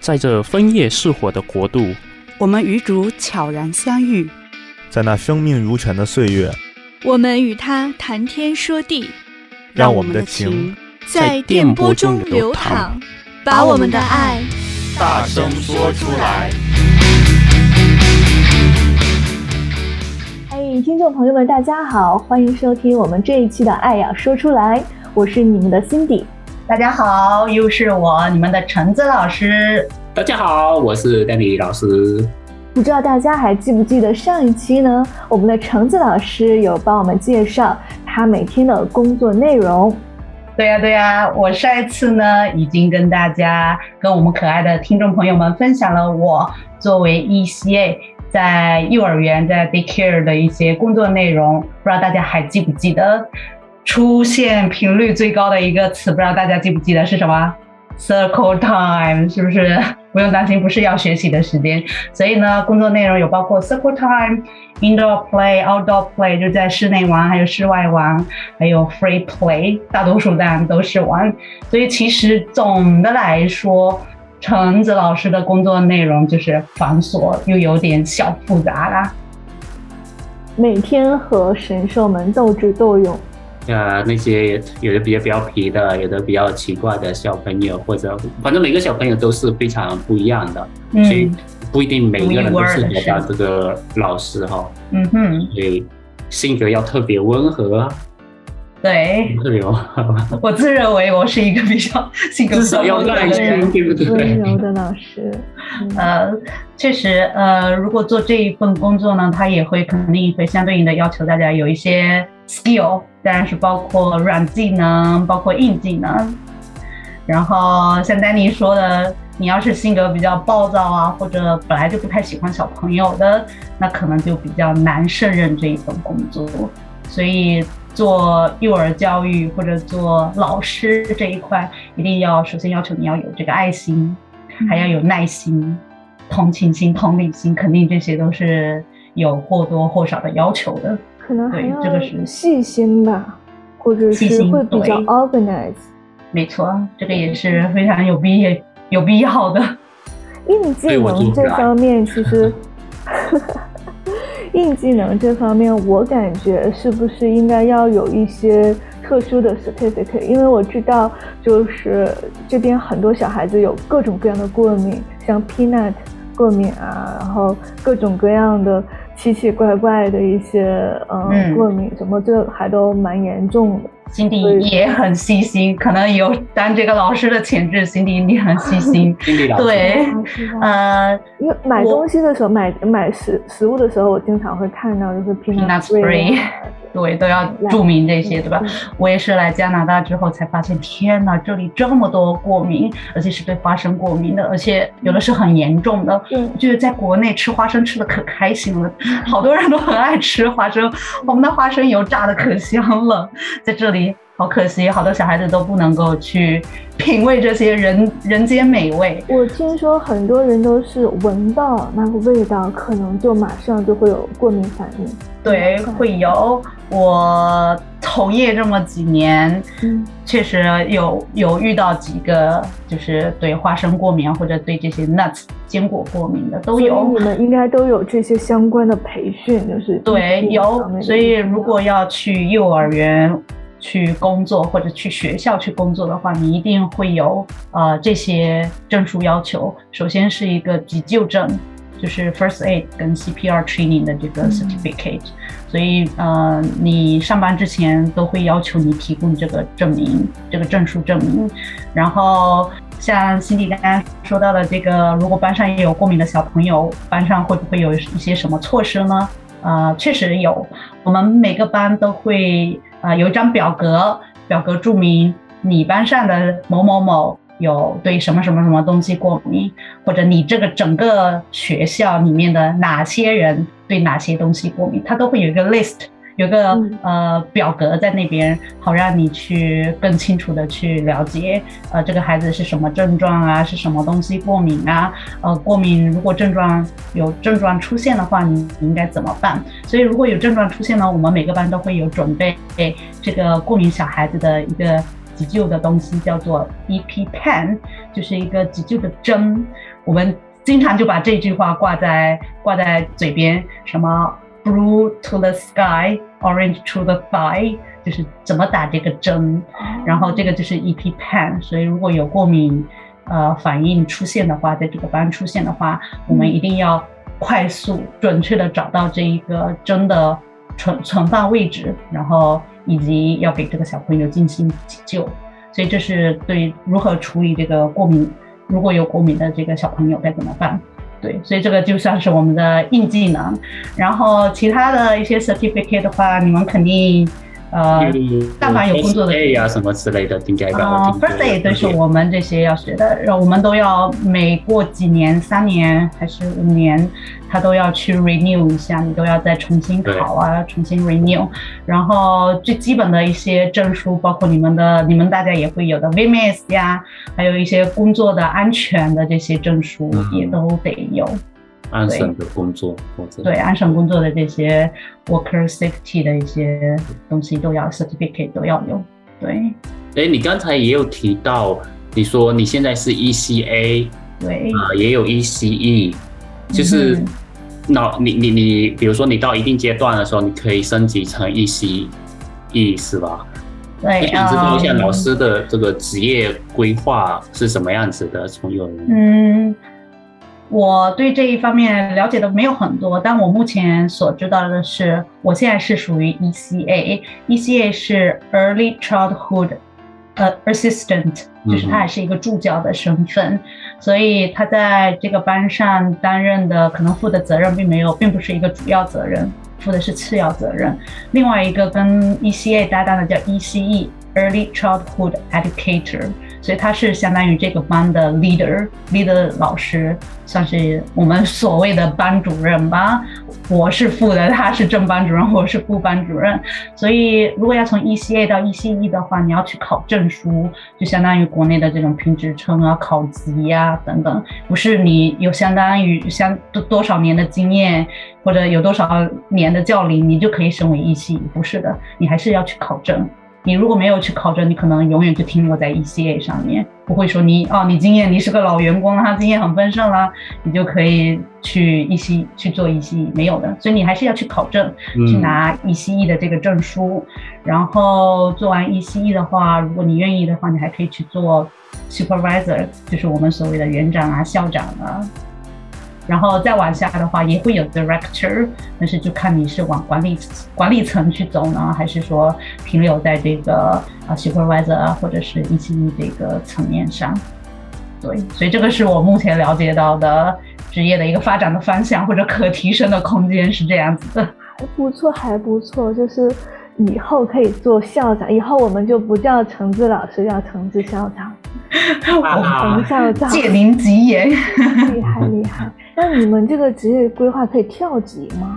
在这枫叶似火的国度，我们与主悄然相遇，在那生命如泉的岁月，我们与他谈天说地，让我们的情在电波中流淌，把我们的爱大声说出来。嘿，听众朋友们，大家好，欢迎收听我们这一期的《爱呀说出来》，我是你们的 Cindy。大家好，又是我，你们的橙子老师。大家好，我是 Danny 老师。不知道大家还记不记得上一期呢？我们的橙子老师有帮我们介绍他每天的工作内容。对呀，对呀，我上一次呢已经跟大家、跟我们可爱的听众朋友们分享了我作为 ECA 在幼儿园在 Daycare 的一些工作内容。不知道大家还记不记得？出现频率最高的一个词，不知道大家记不记得是什么？Circle time 是不是？不用担心，不是要学习的时间。所以呢，工作内容有包括 Circle time、Indoor play、Outdoor play，就在室内玩，还有室外玩，还有 Free play，大多数当然都是玩。所以其实总的来说，橙子老师的工作内容就是繁琐又有点小复杂啦。每天和神兽们斗智斗勇。呃，那些有的比较调皮的，有的比较奇怪的小朋友，或者反正每个小朋友都是非常不一样的，嗯、所以不一定每一个人都适合当这个老师哈。嗯哼，所以性格要特别温和。对，特别温和。我自认为我是一个比较性格比较温和的人，对不对？温柔的老师。嗯、呃，确实，呃，如果做这一份工作呢，他也会肯定会相对应的要求大家有一些 skill。当然是包括软技能，包括硬技能。然后像丹尼说的，你要是性格比较暴躁啊，或者本来就不太喜欢小朋友的，那可能就比较难胜任这一份工作。所以做幼儿教育或者做老师这一块，一定要首先要求你要有这个爱心，还要有耐心、同情心、同理心，肯定这些都是有或多或少的要求的。可能还要细心吧，或者是会比较 organize。没错，这个也是非常有必要、有必要的。硬技能这方面，其实硬技能这方面，我感觉是不是应该要有一些特殊的 certificate？因为我知道，就是这边很多小孩子有各种各样的过敏，像 peanut 过敏啊，然后各种各样的。奇奇怪怪的一些呃、嗯、过敏什么，这还都蛮严重的。心底也很细心，可能有当这个老师的潜质。心底你很细心，对，呃，因为买东西的时候，买买食食物的时候，我经常会看到就是 peanut free。对，都要注明这些，对吧？我也是来加拿大之后才发现，天哪，这里这么多过敏，而且是对花生过敏的，而且有的是很严重的。嗯，我觉得在国内吃花生吃的可开心了，好多人都很爱吃花生，我们的花生油炸的可香了，在这里。好可惜，好多小孩子都不能够去品味这些人人间美味。我听说很多人都是闻到那个味道，可能就马上就会有过敏反应。对，会有。我从业这么几年，嗯，确实有有遇到几个就是对花生过敏或者对这些 nuts 坚果过敏的都有。你们应该都有这些相关的培训，就是对有。所以如果要去幼儿园。去工作或者去学校去工作的话，你一定会有呃这些证书要求。首先是一个急救证，就是 First Aid 跟 CPR Training 的这个 Certificate，嗯。所以呃你上班之前都会要求你提供这个证明，这个证书证明。然后像 Cindy 刚刚说到的这个，如果班上也有过敏的小朋友，班上会不会有一些什么措施呢？呃，确实有，我们每个班都会。啊、有一张表格，表格注明你班上的某某某有对什么什么什么东西过敏，或者你这个整个学校里面的哪些人对哪些东西过敏，它都会有一个 list。有个呃表格在那边，好让你去更清楚的去了解，呃，这个孩子是什么症状啊，是什么东西过敏啊？呃，过敏如果症状有症状出现的话，你应该怎么办？所以如果有症状出现呢，我们每个班都会有准备这个过敏小孩子的一个急救的东西，叫做 EpiPen，就是一个急救的针。我们经常就把这句话挂在挂在嘴边，什么 Blue to the sky，Orange to the thigh，就是怎么打这个针。然后这个就是 EpiPen，所以如果有过敏呃反应出现的话，在这个班出现的话，我们一定要快速准确的找到这一个针的存存放位置，然后。以及要给这个小朋友进行急救，所以这是对如何处理这个过敏，如果有过敏的这个小朋友该怎么办？对，所以这个就算是我们的硬技能。然后其他的一些 certificate 的话，你们肯定。呃，但凡有工作的呀什么之类的，应该啊，First day 都是我们这些要学的，然后我们都要每过几年，三年还是五年，他都要去 renew 一下，你都要再重新考啊，重新 renew。然后最基本的一些证书，包括你们的，你们大家也会有的 VMS 呀，还有一些工作的安全的这些证书也都得有。安省的工作，或者对安省工作的这些 worker safety 的一些东西都要 certificate 都要有。对，哎，你刚才也有提到，你说你现在是 ECA，对啊、呃，也有 ECE，就是那、嗯、你你你，比如说你到一定阶段的时候，你可以升级成 ECE，是吧？对，想知道一下老师的这个职业规划是什么样子的？从幼儿园嗯。我对这一方面了解的没有很多，但我目前所知道的是，我现在是属于 ECA，ECA 是 Early Childhood 呃 Assistant，就是他还是一个助教的身份，嗯、所以他在这个班上担任的可能负的责任并没有，并不是一个主要责任，负的是次要责任。另外一个跟 ECA 搭档的叫 ECE Early Childhood Educator。所以他是相当于这个班的 leader，leader 老师，算是我们所谓的班主任吧。我是副的，他是正班主任，我是副班主任。所以如果要从 ECA 到 ECE 的话，你要去考证书，就相当于国内的这种评职称啊、考级呀、啊、等等。不是你有相当于相多多少年的经验或者有多少年的教龄，你就可以升为 ECE，不是的，你还是要去考证。你如果没有去考证，你可能永远就停留在 ECA 上面，不会说你哦，你经验，你是个老员工啦，经验很丰盛啦，你就可以去 ECE 去做 ECE，没有的，所以你还是要去考证，去拿 ECE 的这个证书，嗯、然后做完 ECE 的话，如果你愿意的话，你还可以去做 Supervisor，就是我们所谓的园长啊、校长啊。然后再往下的话，也会有 director，但是就看你是往管理管理层去走呢，还是说停留在这个啊 supervisor 啊，或者是 ECE 这个层面上。对，所以这个是我目前了解到的职业的一个发展的方向或者可提升的空间是这样子的。还不错，还不错，就是以后可以做校长，以后我们就不叫橙子老师，叫橙子校长。我们校长 借您吉言，厉害厉害。那你们这个职业规划可以跳级吗？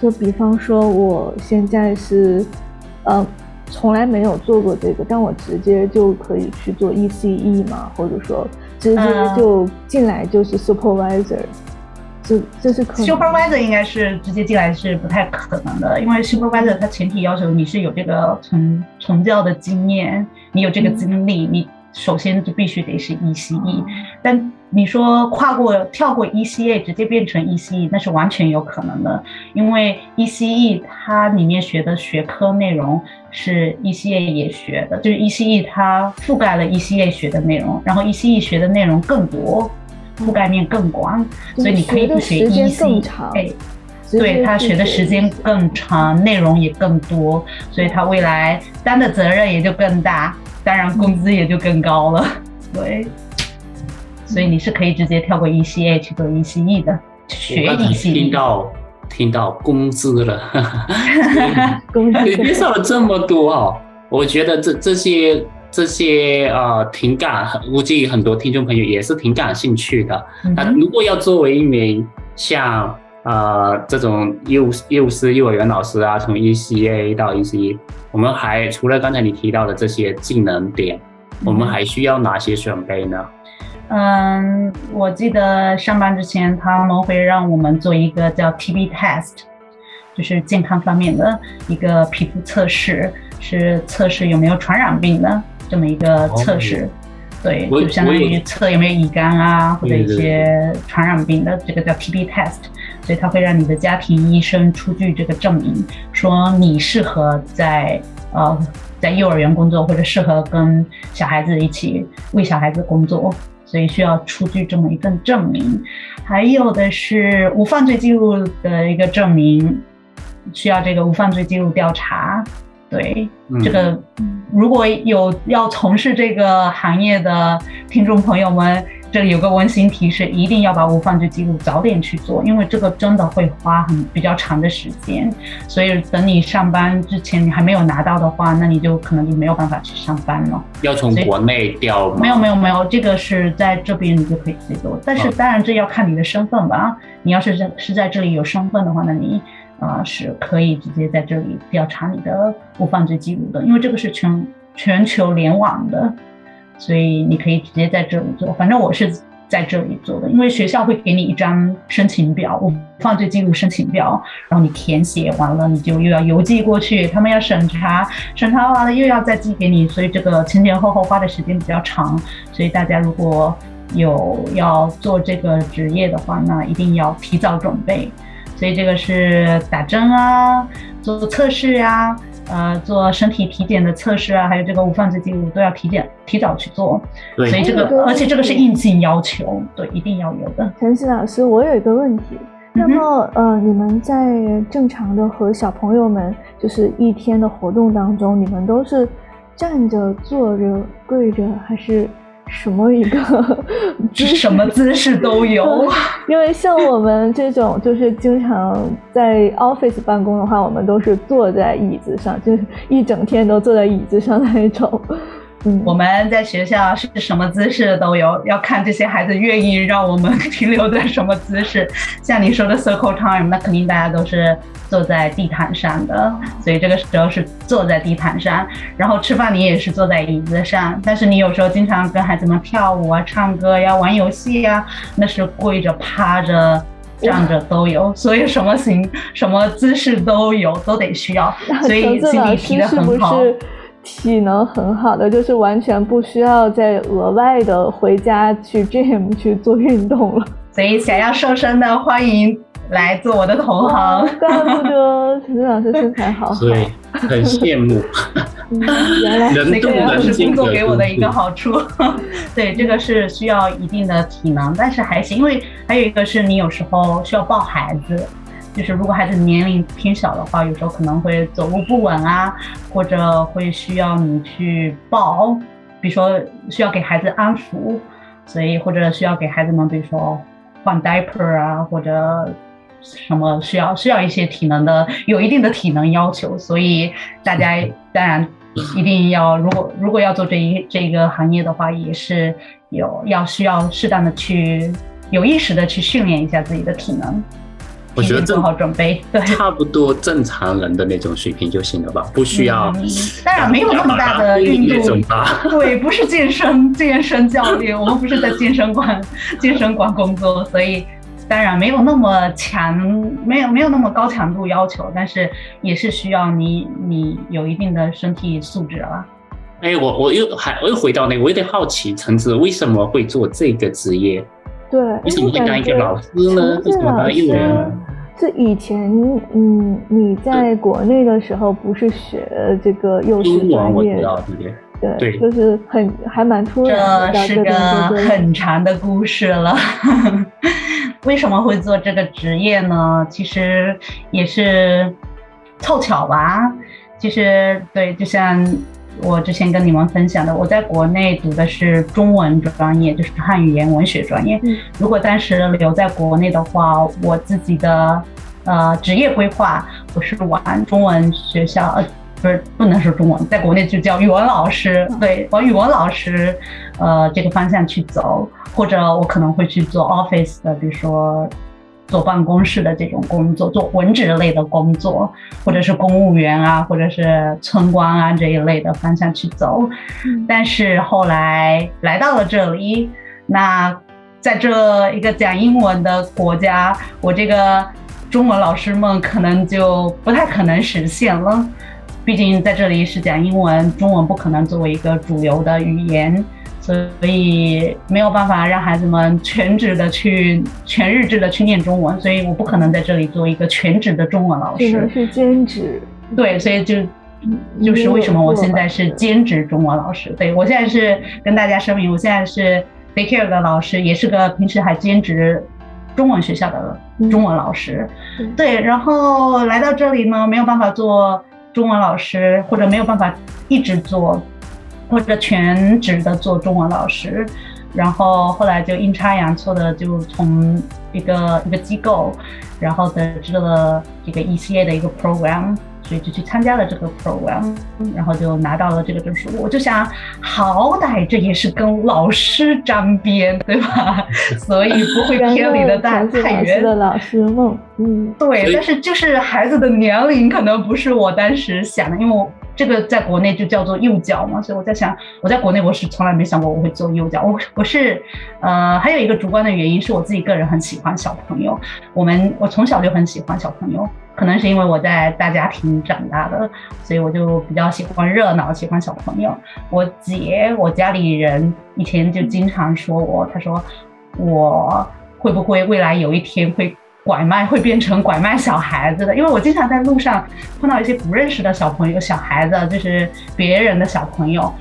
就比方说，我现在是，呃，从来没有做过这个，但我直接就可以去做 ECE 嘛，或者说直接就进来就是 supervisor，这这是可能。supervisor 应该是直接进来是不太可能的，因为 supervisor 它前提要求你是有这个从从教的经验，你有这个经历，嗯、你。首先就必须得是 ECE，但你说跨过跳过 ECA 直接变成 ECE，那是完全有可能的，因为 ECE 它里面学的学科内容是 ECA 也学的，就是 ECE 它覆盖了 ECA 学的内容，然后 ECE 学的内容更多，覆盖面更广，所以你可以不学 ECA，对，他学的时间更长，内容也更多，所以他未来担的责任也就更大。当然，工资也就更高了。对，所以你是可以直接跳过 ECA 去做 ECE 的，学 ECE。听到听到工资了，工资介绍了这么多哦！我觉得这这些这些呃挺感，估计很多听众朋友也是挺感兴趣的。那、嗯、如果要作为一名像呃这种幼幼师、幼儿园老师啊，从 ECA 到 ECE。我们还除了刚才你提到的这些技能点，嗯、我们还需要哪些准备呢？嗯，我记得上班之前他们会让我们做一个叫 TB test，就是健康方面的一个皮肤测试，是测试有没有传染病的。这么一个测试。对，就相当于测有没有乙肝啊，或者一些传染病的，这个叫 TB test，所以它会让你的家庭医生出具这个证明，说你适合在呃在幼儿园工作，或者适合跟小孩子一起为小孩子工作，所以需要出具这么一份证明。还有的是无犯罪记录的一个证明，需要这个无犯罪记录调查。对，嗯、这个如果有要从事这个行业的听众朋友们，这里有个温馨提示，一定要把无犯罪记录早点去做，因为这个真的会花很比较长的时间。所以等你上班之前你还没有拿到的话，那你就可能就没有办法去上班了。要从国内调吗？没有没有没有，这个是在这边你就可以自己做，但是当然这要看你的身份吧。你要是在是在这里有身份的话，那你。啊、呃，是可以直接在这里调查你的无犯罪记录的，因为这个是全全球联网的，所以你可以直接在这里做。反正我是在这里做的，因为学校会给你一张申请表，我犯罪记录申请表，然后你填写完了，你就又要邮寄过去，他们要审查，审查完了又要再寄给你，所以这个前前后后花的时间比较长。所以大家如果有要做这个职业的话，那一定要提早准备。所以这个是打针啊，做测试啊，呃，做身体体检的测试啊，还有这个无犯罪记录都要体检提早去做。对，所以这个而且这个是硬性要求，对，一定要有的。陈曦老师，我有一个问题，那么呃，你们在正常的和小朋友们就是一天的活动当中，你们都是站着、坐着、跪着，还是？什么一个 姿什么姿势都有，因为像我们这种就是经常在 office 办公的话，我们都是坐在椅子上，就是一整天都坐在椅子上那一种。嗯，我们在学校是什么姿势都有，要看这些孩子愿意让我们停留在什么姿势。像你说的 circle time，那肯定大家都是坐在地毯上的，所以这个时候是坐在地毯上。然后吃饭你也是坐在椅子上，但是你有时候经常跟孩子们跳舞啊、唱歌呀、玩游戏呀，那是跪着、趴着、站着都有，所以什么形、什么姿势都有，都得需要。所以心里提的很好。体能很好的，就是完全不需要再额外的回家去 gym 去做运动了。所以想要瘦身的，欢迎来做我的同行。怪不得陈老师身材好好，所以很羡慕。原来这个也是工作给我的一个好处。对，这个是需要一定的体能，但是还行，因为还有一个是你有时候需要抱孩子。就是如果孩子年龄偏小的话，有时候可能会走路不稳啊，或者会需要你去抱，比如说需要给孩子安抚，所以或者需要给孩子们，比如说换 diaper 啊，或者什么需要需要一些体能的，有一定的体能要求，所以大家 当然一定要，如果如果要做这一这个行业的话，也是有要需要适当的去有意识的去训练一下自己的体能。我觉得做好准备，对，差不多正常人的那种水平就行了吧，不需要。嗯、当然没有那么大的运动，对，不是健身健身教练，我们不是在健身馆健身馆工作，所以当然没有那么强，没有没有那么高强度要求，但是也是需要你你有一定的身体素质了。哎，我我又还我又回到那个，我有点好奇，橙子为什么会做这个职业？对，为什么会当一个老师呢？为什么当幼儿园？是以前，嗯，你在国内的时候不是学这个幼师专业，对对，就是很还蛮突然。这是个很长的故事了。为什么会做这个职业呢？其实也是凑巧吧。其实对，就像。我之前跟你们分享的，我在国内读的是中文专业，就是汉语言文学专业。嗯，如果当时留在国内的话，我自己的呃职业规划，我是往中文学校，呃，不是不能说中文，在国内就叫语文老师，对，往语文老师呃这个方向去走，或者我可能会去做 office 的，比如说。坐办公室的这种工作，做文职类的工作，或者是公务员啊，或者是村官啊这一类的方向去走。但是后来来到了这里，那在这一个讲英文的国家，我这个中文老师梦可能就不太可能实现了。毕竟在这里是讲英文，中文不可能作为一个主流的语言，所以没有办法让孩子们全职的去全日制的去念中文，所以我不可能在这里做一个全职的中文老师，是兼职。对，所以就就是为什么我现在是兼职中文老师。对，我现在是跟大家声明，我现在是 daycare 的老师，也是个平时还兼职中文学校的中文老师。对，然后来到这里呢，没有办法做。中文老师，或者没有办法一直做，或者全职的做中文老师，然后后来就阴差阳错的就从一个一个机构，然后得知了这个 ECA 的一个 program。所以就去参加了这个 program，然后就拿到了这个证书。我就想，好歹这也是跟老师沾边，对吧？所以不会偏离的太太远。的老师梦，嗯，对。但是就是孩子的年龄可能不是我当时想的，因为我这个在国内就叫做幼教嘛，所以我在想，我在国内我是从来没想过我会做幼教。我我是，呃，还有一个主观的原因是我自己个人很喜欢小朋友，我们我从小就很喜欢小朋友。可能是因为我在大家庭长大的，所以我就比较喜欢热闹，喜欢小朋友。我姐，我家里人以前就经常说我，他说我会不会未来有一天会拐卖，会变成拐卖小孩子的？因为我经常在路上碰到一些不认识的小朋友、小孩子，就是别人的小朋友，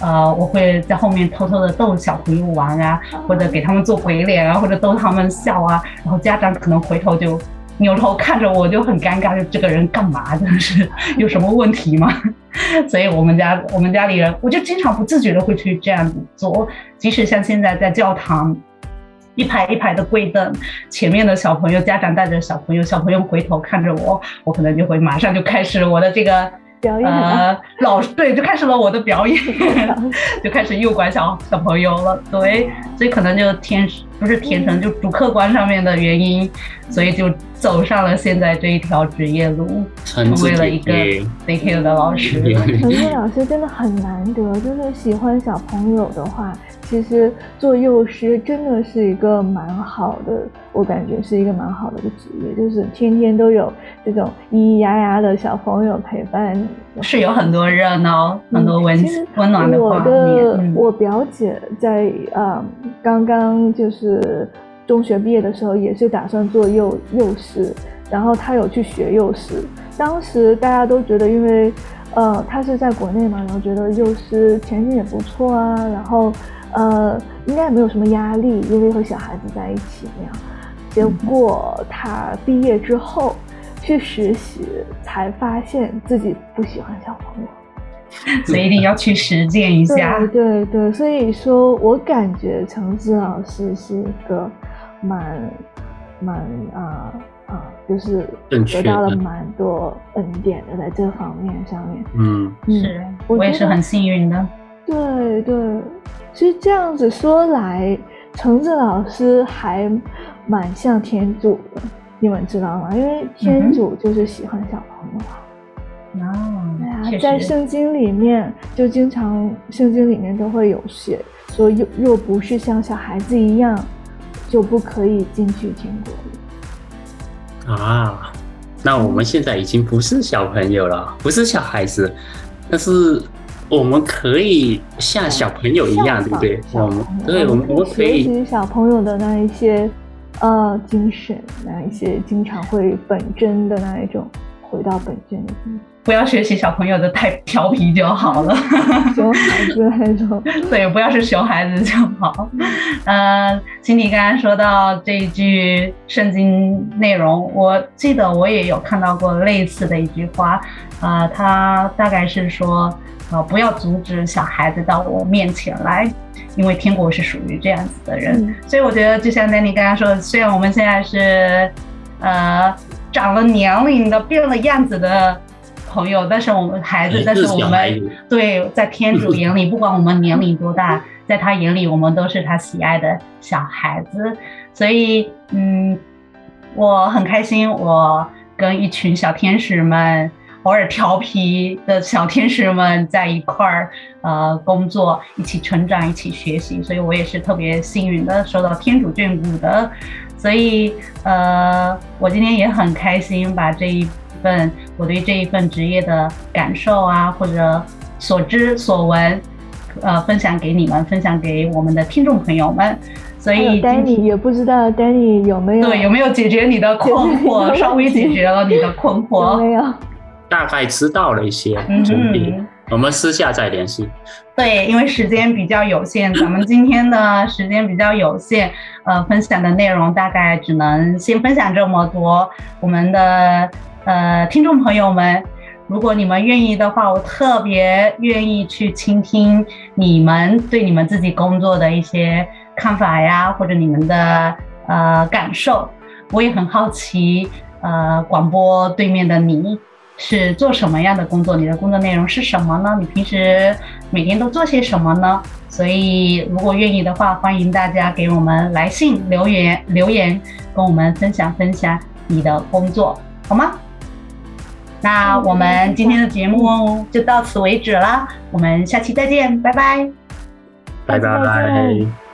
呃，我会在后面偷偷的逗小朋友玩啊，或者给他们做鬼脸啊，或者逗他们笑啊，然后家长可能回头就。扭头看着我就很尴尬，就这个人干嘛？真的是有什么问题吗？所以我们家我们家里人，我就经常不自觉的会去这样子做。即使像现在在教堂，一排一排的跪凳，前面的小朋友家长带着小朋友，小朋友回头看着我，我可能就会马上就开始我的这个。表演呃，老师对，就开始了我的表演，就开始诱拐小小朋友了，对，所以可能就天不是天生，就主客观上面的原因，所以就走上了现在这一条职业路，成为了一个 daycare 的老师。成为老师真的很难得，就是喜欢小朋友的话。其实做幼师真的是一个蛮好的，我感觉是一个蛮好的一个职业，就是天天都有这种咿咿呀呀的小朋友陪伴，是有很多热闹，嗯、很多温温暖的画面。我的、嗯、我表姐在呃刚刚就是中学毕业的时候，也是打算做幼幼师，然后她有去学幼师。当时大家都觉得，因为呃她是在国内嘛，然后觉得幼师前景也不错啊，然后。呃，应该也没有什么压力，因为和小孩子在一起那样。结果他毕业之后去实习，才发现自己不喜欢小朋友，所以一定要去实践一下。对对对，所以说我感觉程致老师是一个蛮蛮啊啊，就是得到了蛮多恩典的，在这方面上面。嗯，是我也是很幸运的。对对。其实这样子说来，橙子老师还蛮像天主的，你们知道吗？因为天主就是喜欢小朋友啊。哦，对啊，在圣经里面就经常，圣经里面都会有写说，若若不是像小孩子一样，就不可以进去天国里。啊，那我们现在已经不是小朋友了，不是小孩子，但是。我们可以像小朋友一样，对不对？我们对，我们我们可以学习小朋友的那一些呃精神，那一些经常会本真的那一种，回到本真的精神。不要学习小朋友的太调皮就好了，熊孩子那种。对，不要是熊孩子就好。呃，心迪刚刚说到这一句圣经内容，我记得我也有看到过类似的一句话，呃，他大概是说。啊！不要阻止小孩子到我面前来，因为天国是属于这样子的人。嗯、所以我觉得，就像 Danny 刚刚说的，虽然我们现在是呃长了年龄的、变了样子的朋友，但是我们孩子，但是我们对在天主眼里，不管我们年龄多大，在他眼里，我们都是他喜爱的小孩子。所以，嗯，我很开心，我跟一群小天使们。偶尔调皮的小天使们在一块儿，呃，工作，一起成长，一起学习，所以我也是特别幸运的，受到天主眷顾的，所以，呃，我今天也很开心，把这一份我对这一份职业的感受啊，或者所知所闻，呃，分享给你们，分享给我们的听众朋友们。所以 Danny 也不知道 Danny 有没有对有没有解决你的困惑，稍微解决了你的困惑。没有，大概知道了一些，嗯，我们私下再联系。对，因为时间比较有限，咱们今天的时间比较有限，呃，分享的内容大概只能先分享这么多。我们的呃听众朋友们，如果你们愿意的话，我特别愿意去倾听你们对你们自己工作的一些看法呀，或者你们的呃感受。我也很好奇，呃，广播对面的你。是做什么样的工作？你的工作内容是什么呢？你平时每天都做些什么呢？所以，如果愿意的话，欢迎大家给我们来信留言，留言跟我们分享分享你的工作，好吗？那我们今天的节目就到此为止了，我们下期再见，拜拜，拜拜。